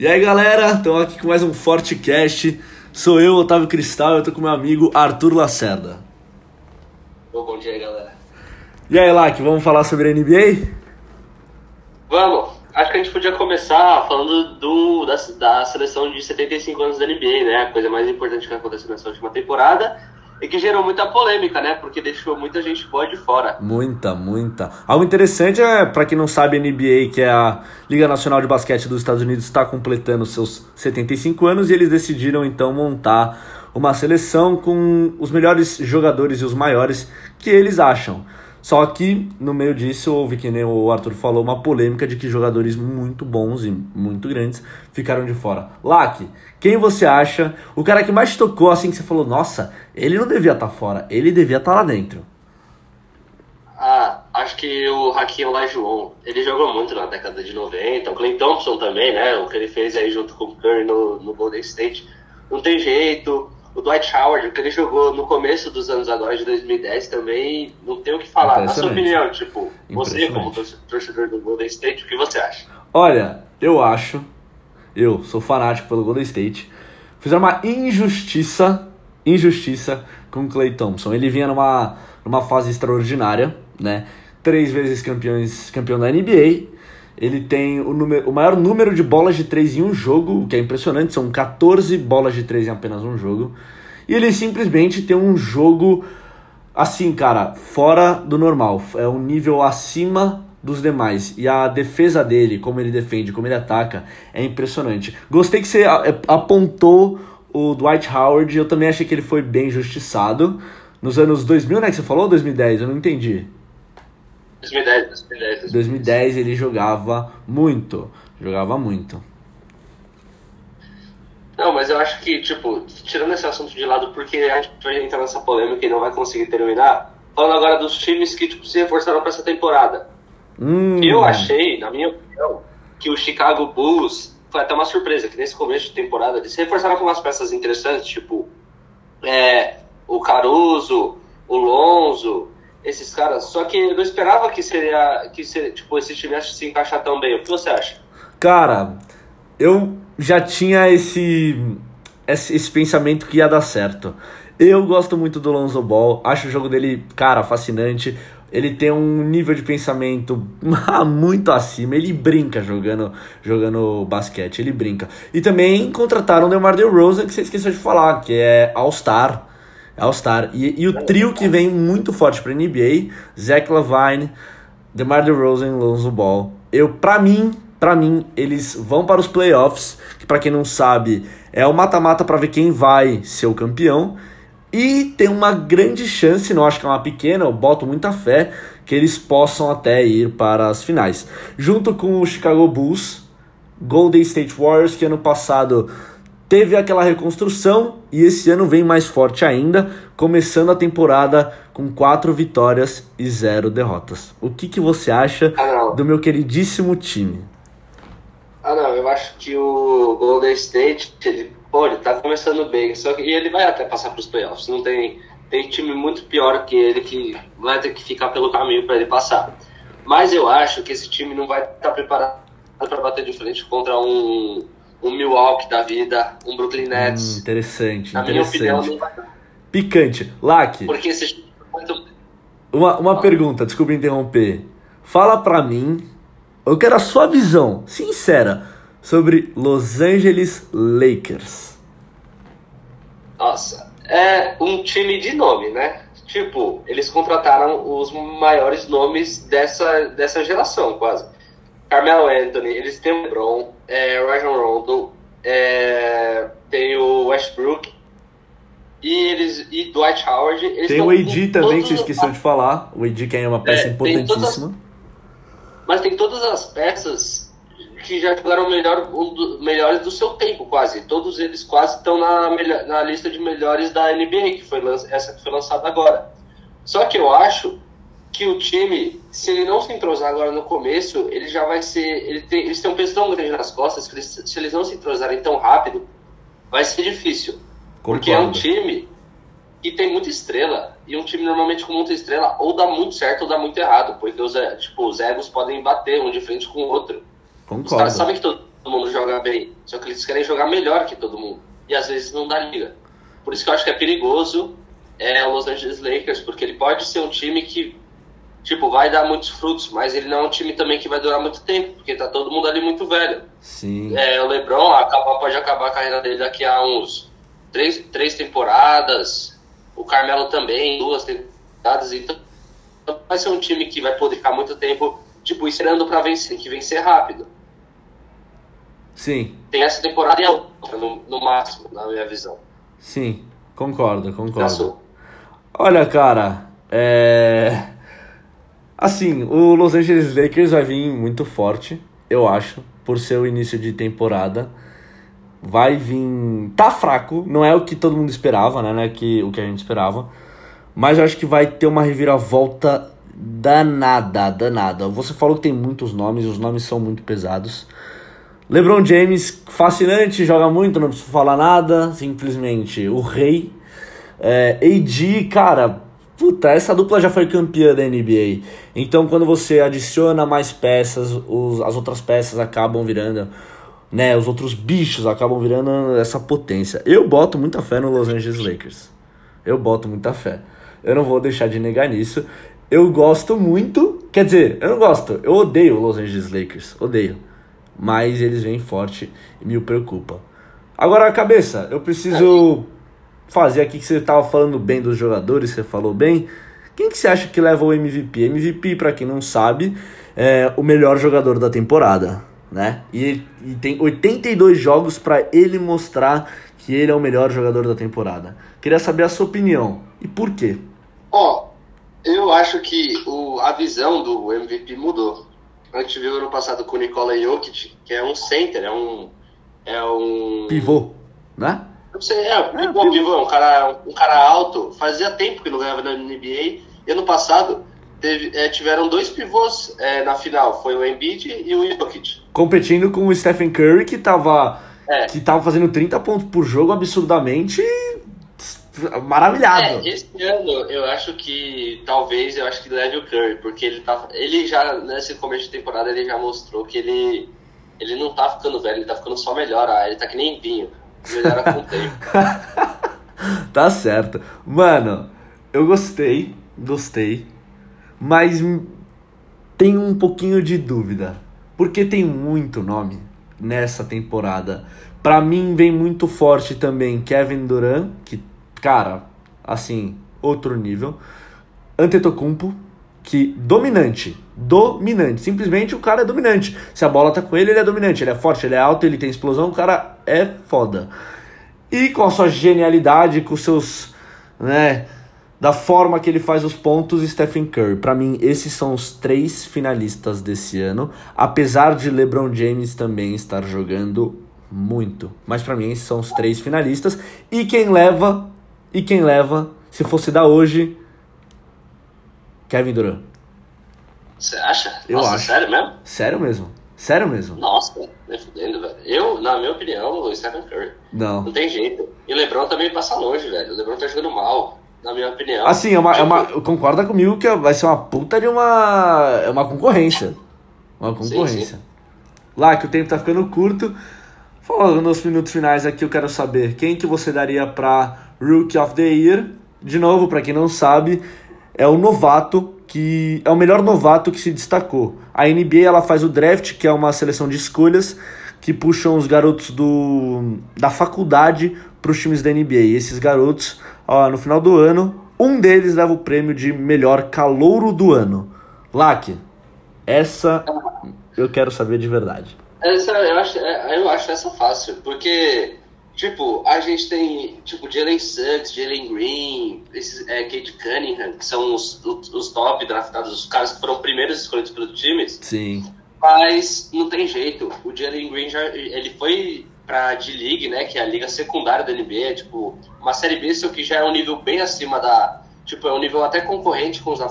E aí galera, estamos aqui com mais um Forte Cast. Sou eu, Otávio Cristal, eu tô com meu amigo Arthur Lacerda. bom dia galera. E aí, Lac, vamos falar sobre a NBA? Vamos! Acho que a gente podia começar falando do, da, da seleção de 75 anos da NBA, né? A coisa mais importante que aconteceu nessa última temporada e que gerou muita polêmica, né? Porque deixou muita gente boa de fora. Muita, muita. Algo interessante é, para quem não sabe, a NBA, que é a Liga Nacional de Basquete dos Estados Unidos, está completando seus 75 anos e eles decidiram então montar uma seleção com os melhores jogadores e os maiores que eles acham. Só que no meio disso houve, que nem o Arthur falou, uma polêmica de que jogadores muito bons e muito grandes ficaram de fora. Lack, quem você acha? O cara que mais tocou assim que você falou, nossa, ele não devia estar tá fora, ele devia estar tá lá dentro? Ah, acho que o Hakim Olajuwon, ele jogou muito na década de 90, o Clay Thompson também, né, o que ele fez aí junto com o Curry no, no Golden State, não tem jeito, o Dwight Howard, que ele jogou no começo dos anos agora, de 2010, também não tem o que falar. Na sua opinião, tipo, você como torcedor do Golden State, o que você acha? Olha, eu acho, eu sou fanático pelo Golden State, fizeram uma injustiça, injustiça com o Clay Thompson. Ele vinha numa, numa fase extraordinária, né? Três vezes campeões, campeão da NBA, ele tem o, número, o maior número de bolas de três em um jogo, o que é impressionante, são 14 bolas de três em apenas um jogo. E ele simplesmente tem um jogo assim, cara, fora do normal. É um nível acima dos demais. E a defesa dele, como ele defende, como ele ataca, é impressionante. Gostei que você é, apontou o Dwight Howard, eu também achei que ele foi bem justiçado. Nos anos 2000, né, que você falou, 2010? Eu não entendi. 2010, 2010. 2010 ele jogava muito. Jogava muito. Não, mas eu acho que, tipo, tirando esse assunto de lado, porque a gente vai entrar nessa polêmica e não vai conseguir terminar, falando agora dos times que, tipo, se reforçaram para essa temporada. Hum. Eu achei, na minha opinião, que o Chicago Bulls foi até uma surpresa, que nesse começo de temporada eles se reforçaram com umas peças interessantes, tipo, é, o Caruso, o Lonzo, esses caras. Só que eu não esperava que seria que seria, tipo esse time se encaixar tão bem. O que você acha? Cara, eu já tinha esse esse, esse pensamento que ia dar certo. Eu gosto muito do Lonzo Ball, acho o jogo dele, cara, fascinante. Ele tem um nível de pensamento muito acima. Ele brinca jogando, jogando basquete, ele brinca. E também contrataram o DeMar DeRozan, que você esqueceu de falar, que é All-Star All-Star. E, e, o trio que vem muito forte para NBA, Zach Lavine, DeMar DeRozan, Lonzo Ball. Eu, para mim, para mim, eles vão para os playoffs, que para quem não sabe, é o mata-mata para ver quem vai ser o campeão. E tem uma grande chance, não acho que é uma pequena, eu boto muita fé, que eles possam até ir para as finais. Junto com o Chicago Bulls, Golden State Warriors, que ano passado teve aquela reconstrução e esse ano vem mais forte ainda, começando a temporada com quatro vitórias e zero derrotas. O que, que você acha ah, do meu queridíssimo time? Ah não, eu acho que o Golden State, ele, pô, ele tá começando bem, só que e ele vai até passar para os playoffs. Não tem, tem time muito pior que ele que vai ter que ficar pelo caminho para ele passar. Mas eu acho que esse time não vai estar tá preparado para bater de frente contra um um Milwaukee da vida, um Brooklyn Nets. Hum, interessante, Na interessante. minha opinião, não Picante. Lack. Porque esse muito... Uma, uma ah. pergunta, desculpa interromper. Fala pra mim, eu quero a sua visão, sincera, sobre Los Angeles Lakers. Nossa, é um time de nome, né? Tipo, eles contrataram os maiores nomes dessa, dessa geração, quase. Carmelo Anthony, eles têm o LeBron, é, Rajon Rondo, é, tem o Westbrook e eles e Dwight Howard. Eles tem o AD também, que você esqueceu de falar. O AD que é uma peça é, importantíssima. As, mas tem todas as peças que já jogaram melhor, um do, melhores do seu tempo, quase. Todos eles quase estão na, na lista de melhores da NBA, que foi essa que foi lançada agora. Só que eu acho que o time, se ele não se entrosar agora no começo, ele já vai ser. Ele tem, eles têm um peso tão grande nas costas que eles, se eles não se entrosarem tão rápido, vai ser difícil. Concordo. Porque é um time que tem muita estrela. E um time normalmente com muita estrela ou dá muito certo ou dá muito errado. Porque os, tipo, os egos podem bater um de frente com o outro. Concordo. Os caras sabem que todo mundo joga bem. Só que eles querem jogar melhor que todo mundo. E às vezes não dá liga. Por isso que eu acho que é perigoso é o Los Angeles Lakers, porque ele pode ser um time que, tipo, vai dar muitos frutos, mas ele não é um time também que vai durar muito tempo, porque tá todo mundo ali muito velho. Sim. É, o LeBron acaba, pode acabar a carreira dele daqui a uns três, três temporadas, o Carmelo também, duas temporadas, então vai ser um time que vai poder ficar muito tempo, tipo, esperando para vencer, que vencer rápido. Sim. Tem essa temporada e a outra, no, no máximo, na minha visão. Sim, concordo, concordo. Olha, cara, é. Assim, o Los Angeles Lakers vai vir muito forte, eu acho, por ser o início de temporada. Vai vir. Tá fraco, não é o que todo mundo esperava, né? Não é que, o que a gente esperava. Mas eu acho que vai ter uma reviravolta danada, danada. Você falou que tem muitos nomes, os nomes são muito pesados. LeBron James, fascinante, joga muito, não preciso falar nada, simplesmente o rei é, AD, cara, puta, essa dupla já foi campeã da NBA. Então quando você adiciona mais peças, os, as outras peças acabam virando, né? Os outros bichos acabam virando essa potência. Eu boto muita fé no Los Angeles Lakers. Eu boto muita fé. Eu não vou deixar de negar nisso. Eu gosto muito. Quer dizer, eu não gosto. Eu odeio o Los Angeles Lakers. Odeio. Mas eles vêm forte e me preocupa. Agora, cabeça, eu preciso fazer aqui que você estava falando bem dos jogadores, você falou bem. Quem que você acha que leva o MVP? MVP, para quem não sabe, é o melhor jogador da temporada, né? E, e tem 82 jogos para ele mostrar que ele é o melhor jogador da temporada. Queria saber a sua opinião e por quê? Ó, oh, eu acho que o, a visão do MVP mudou. A gente viu ano passado com o Nikola Jokic, que é um center, é um é um pivô, né? Não sei, é, é bom, Vivão, um cara, um cara alto, fazia tempo que não ganhava na NBA. E ano passado teve, é, tiveram dois pivôs é, na final, foi o Embiid e o Jokic. Competindo com o Stephen Curry, que tava, é. que tava fazendo 30 pontos por jogo absurdamente maravilhado. É, esse ano eu acho que talvez eu acho que leve o Curry, porque ele tá, ele já nesse começo de temporada ele já mostrou que ele ele não tá ficando velho, ele tá ficando só melhor, ah, ele tá que nem vinho. Tá certo. Mano, eu gostei, gostei, mas tenho um pouquinho de dúvida. Porque tem muito nome nessa temporada. Pra mim vem muito forte também Kevin Durant, que, cara, assim, outro nível. Antetokounmpo, que dominante, dominante, simplesmente o cara é dominante. Se a bola tá com ele, ele é dominante, ele é forte, ele é alto, ele tem explosão, o cara é foda. E com a sua genialidade, com seus, né, da forma que ele faz os pontos, Stephen Curry. Para mim, esses são os três finalistas desse ano, apesar de LeBron James também estar jogando muito. Mas para mim, esses são os três finalistas e quem leva e quem leva, se fosse da hoje, Kevin Durant. Você acha? Eu Nossa, acho. sério mesmo? Sério mesmo. Sério mesmo. Nossa, me fudendo, velho. Eu, na minha opinião, o Stephen Curry. Não. Não tem jeito. E o LeBron também passa longe, velho. O LeBron tá jogando mal, na minha opinião. Assim, é uma, é uma, concorda comigo que vai ser uma puta de uma. É uma concorrência. Uma concorrência. Lá que o tempo tá ficando curto. Falando nos minutos finais aqui, eu quero saber quem que você daria pra Rookie of the Year. De novo, pra quem não sabe, é o novato que é o melhor novato que se destacou. A NBA ela faz o draft, que é uma seleção de escolhas que puxam os garotos do da faculdade para os times da NBA. E esses garotos, ó, no final do ano, um deles leva o prêmio de melhor calouro do ano. Lack, essa eu quero saber de verdade. Essa, eu, acho, é, eu acho essa fácil, porque, tipo, a gente tem, tipo, Jalen Suggs, Jalen Green, esses, é, Kate Cunningham, que são os, os, os top draftados, os caras que foram primeiros escolhidos pelos times, Sim. mas não tem jeito. O Jalen Green já, ele foi pra D-League, né, que é a liga secundária da NBA, tipo, uma série B, só que já é um nível bem acima da, tipo, é um nível até concorrente com os da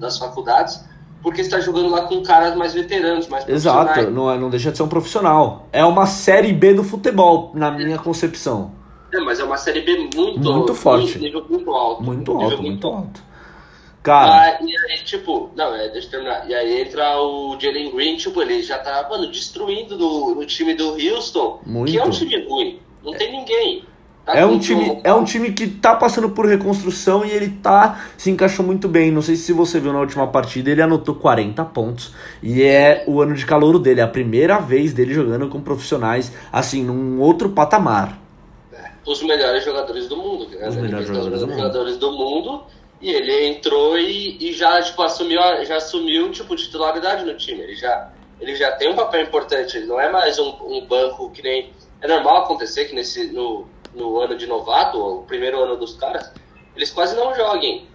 das faculdades, porque está jogando lá com caras mais veteranos, mais Exato, profissionais. não, é- não deixa de ser um profissional. É uma série B do futebol, na minha concepção. É, mas é uma série B muito Muito forte. nível muito alto. Muito alto, muito alto. Cara. Ah, e aí, tipo, não, é, deixa eu terminar. E aí entra o Jalen Green, tipo, ele já tá, mano, destruindo no, no time do Houston, Muito. que é um time ruim. Tá É com um, time, é um time que tá passando por reconstrução e ele tá se encaixou muito bem. Não sei se você viu na última partida, ele anotou 40 pontos. E é o ano de calouro dele, é a primeira vez dele jogando com profissionais, assim, num outro patamar. os melhores jogadores do mundo. Né? Os melhores jogadores do mundo. jogadores do mundo. E ele entrou e, e já, tipo, assumiu, já assumiu, tipo, titularidade no time. Ele já, ele já tem um papel importante. Ele não é mais um, um banco que nem... É normal acontecer que nesse, no, no ano de novato, o primeiro ano dos caras, eles quase não joguem.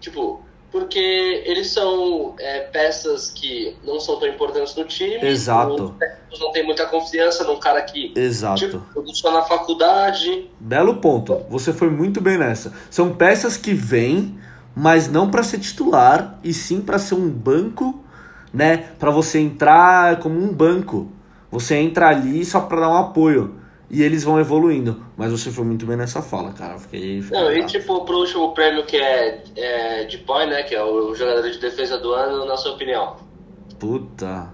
Tipo, porque eles são é, peças que não são tão importantes no time. Exato. Os técnicos não têm muita confiança num cara que Exato. Tipo, produção na faculdade. Belo ponto. Você foi muito bem nessa. São peças que vêm, mas não para ser titular, e sim para ser um banco, né? Para você entrar como um banco. Você entra ali só para dar um apoio. E eles vão evoluindo. Mas você foi muito bem nessa fala, cara. Fiquei. fiquei Não, e tipo, pro último prêmio que é, é de boy, né? Que é o jogador de defesa do ano, na sua opinião. Puta.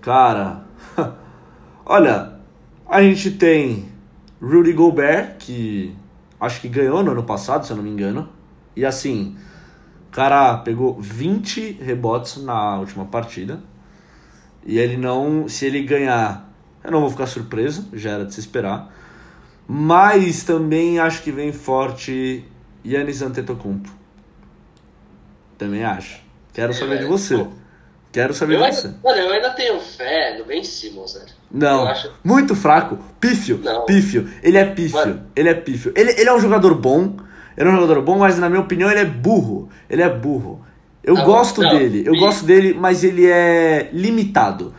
Cara. Olha, a gente tem Rudy Gobert, que acho que ganhou no ano passado, se eu não me engano. E assim, o cara pegou 20 rebotes na última partida. E ele não. Se ele ganhar, eu não vou ficar surpreso, já era de se esperar. Mas também acho que vem forte Yannis Antetokounmpo. Também acho. Quero saber de você. Quero saber Eu de ainda, você. mano, eu ainda tenho fé no Ben Simmons, velho. Não, acho- muito fraco. Pífio, Não. pífio. Ele é pífio, Mano. ele é pífio. Ele, ele é um jogador bom, ele é um jogador bom, mas na minha opinião ele é burro. Ele é burro. Eu gosto não, dele, eu gosto dele, mas ele é limitado.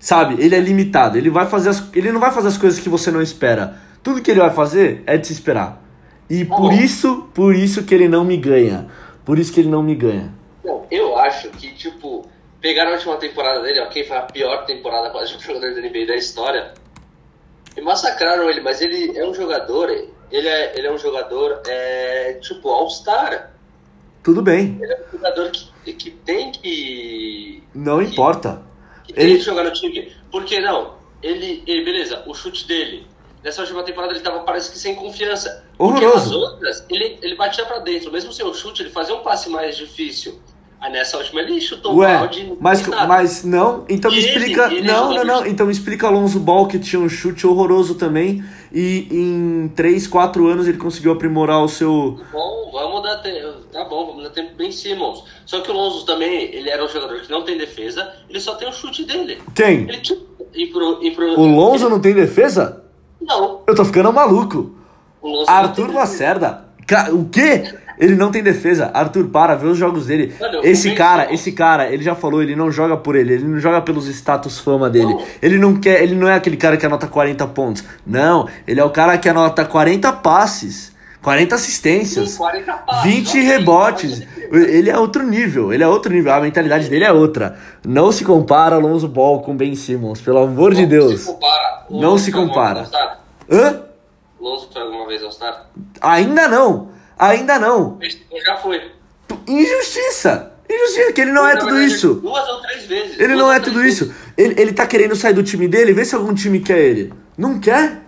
Sabe? Ele é limitado. Ele vai fazer as, ele não vai fazer as coisas que você não espera. Tudo que ele vai fazer é de se esperar. E Tá por isso, por isso que ele não me ganha. Por isso que ele não me ganha. Eu acho que, tipo, pegaram a última temporada dele, ok, foi a pior temporada quase de um jogador da NBA da história. E massacraram ele, mas ele é um jogador, ele é, ele é um jogador, é, tipo, all-star. Tudo bem, Ele é um jogador que, que tem que não importa. Que tem Ele- que jogar no time. Porque não, ele, ele, beleza, o chute dele. Nessa última temporada ele tava, parece que sem confiança. Porque Horroroso. nas outras, ele, ele batia pra dentro. Mesmo sem o chute, ele fazia um passe mais difícil. Aí nessa última ele chutou Ué, balde. mas, mas não, então me E ele- explica. ele não, não, não. Então me explica Alonso Ball que tinha um chute horroroso também. E em 3, 4 anos ele conseguiu aprimorar o seu. Vamos dar tempo. Tá bom, vamos dar tempo bem Simmons. Só que o Lonzo também, ele era um jogador que não tem defesa, ele só tem o chute dele. Quem? Ele O Lonzo não tem defesa? Não, Eu tô ficando maluco. Arthur Lacerda. O quê? Ele não tem defesa. Arthur, para, vê os jogos dele. Mano, Esse cara, esse cara, ele já falou, ele não joga por ele, ele não joga pelos status fama dele. Não. Ele não quer, ele não é aquele cara que anota 40 pontos. Não, ele é o cara que anota 40 passes, 40 assistências. Sim, 40 passes, 20 ok, rebotes. Ele é outro nível, ele é outro nível. A mentalidade dele é outra. Não se compara Alonso Ball com Ben Simmons, pelo amor de Não Deus. Se compara. Não Lonzo se compara. Hã? O Lonzo foi alguma vez All-Star? Ainda não. Ainda não. Ele já foi. Injustiça. Injustiça, que ele não é Na tudo verdade, isso. Duas ou três vezes. Ele Duas não é tudo vezes. isso. Ele, ele tá querendo sair do time dele, vê se algum time quer ele. Não quer?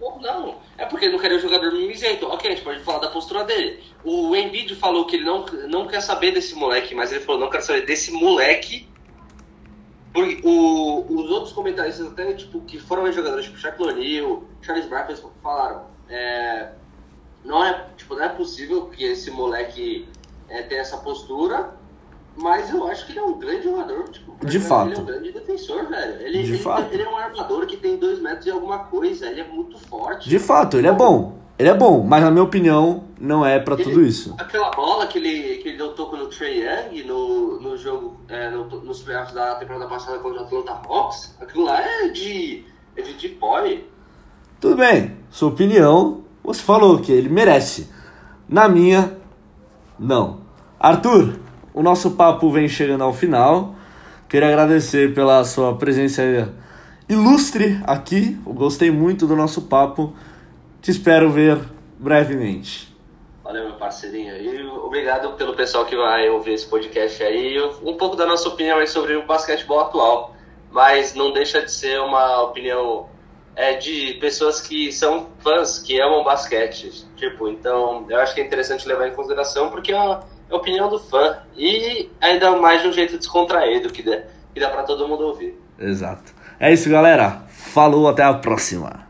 Não, não. É porque ele não queria um jogador mimizento. Ok, a gente pode falar da postura dele. O Embiid falou que ele não, não quer saber desse moleque, mas ele falou, não quero saber desse moleque. Porque o, os outros comentaristas até, tipo, que foram jogadores, tipo, Shaquille O'Neal, Charles Barkley, falaram, é, não é, tipo, não é possível que esse moleque é, tenha essa postura, mas eu acho que ele é um grande jogador, tipo, De Ele é fato. um grande defensor, velho. Ele, De ele, fato. ele é um armador que tem dois metros e alguma coisa, ele é muito forte. De fato, ele é bom. Ele é bom, mas na minha opinião, não é pra Ele- tudo isso. Aquela bola que ele, que ele deu toco no Trey Young no, no jogo, é, no, nos playoffs da temporada passada contra o Atlanta Hawks, aquilo lá é de, é de deep boy. Tudo bem, sua opinião, você falou que ele merece. Na minha, não. Arthur, o nosso papo vem chegando ao final. Queria agradecer pela sua presença ilustre aqui. Eu gostei muito do nosso papo. Te espero ver brevemente. Valeu, meu parceirinho. E obrigado pelo pessoal que vai ouvir esse podcast aí. Um pouco da nossa opinião aí sobre o basquetebol atual. Mas não deixa de ser uma opinião é, de pessoas que são fãs, que amam basquete. Tipo, então eu acho que é interessante levar em consideração porque é a opinião do fã. E ainda mais de um jeito descontraído que dá, que dá para todo mundo ouvir. Exato. É isso, galera. Falou, até a próxima.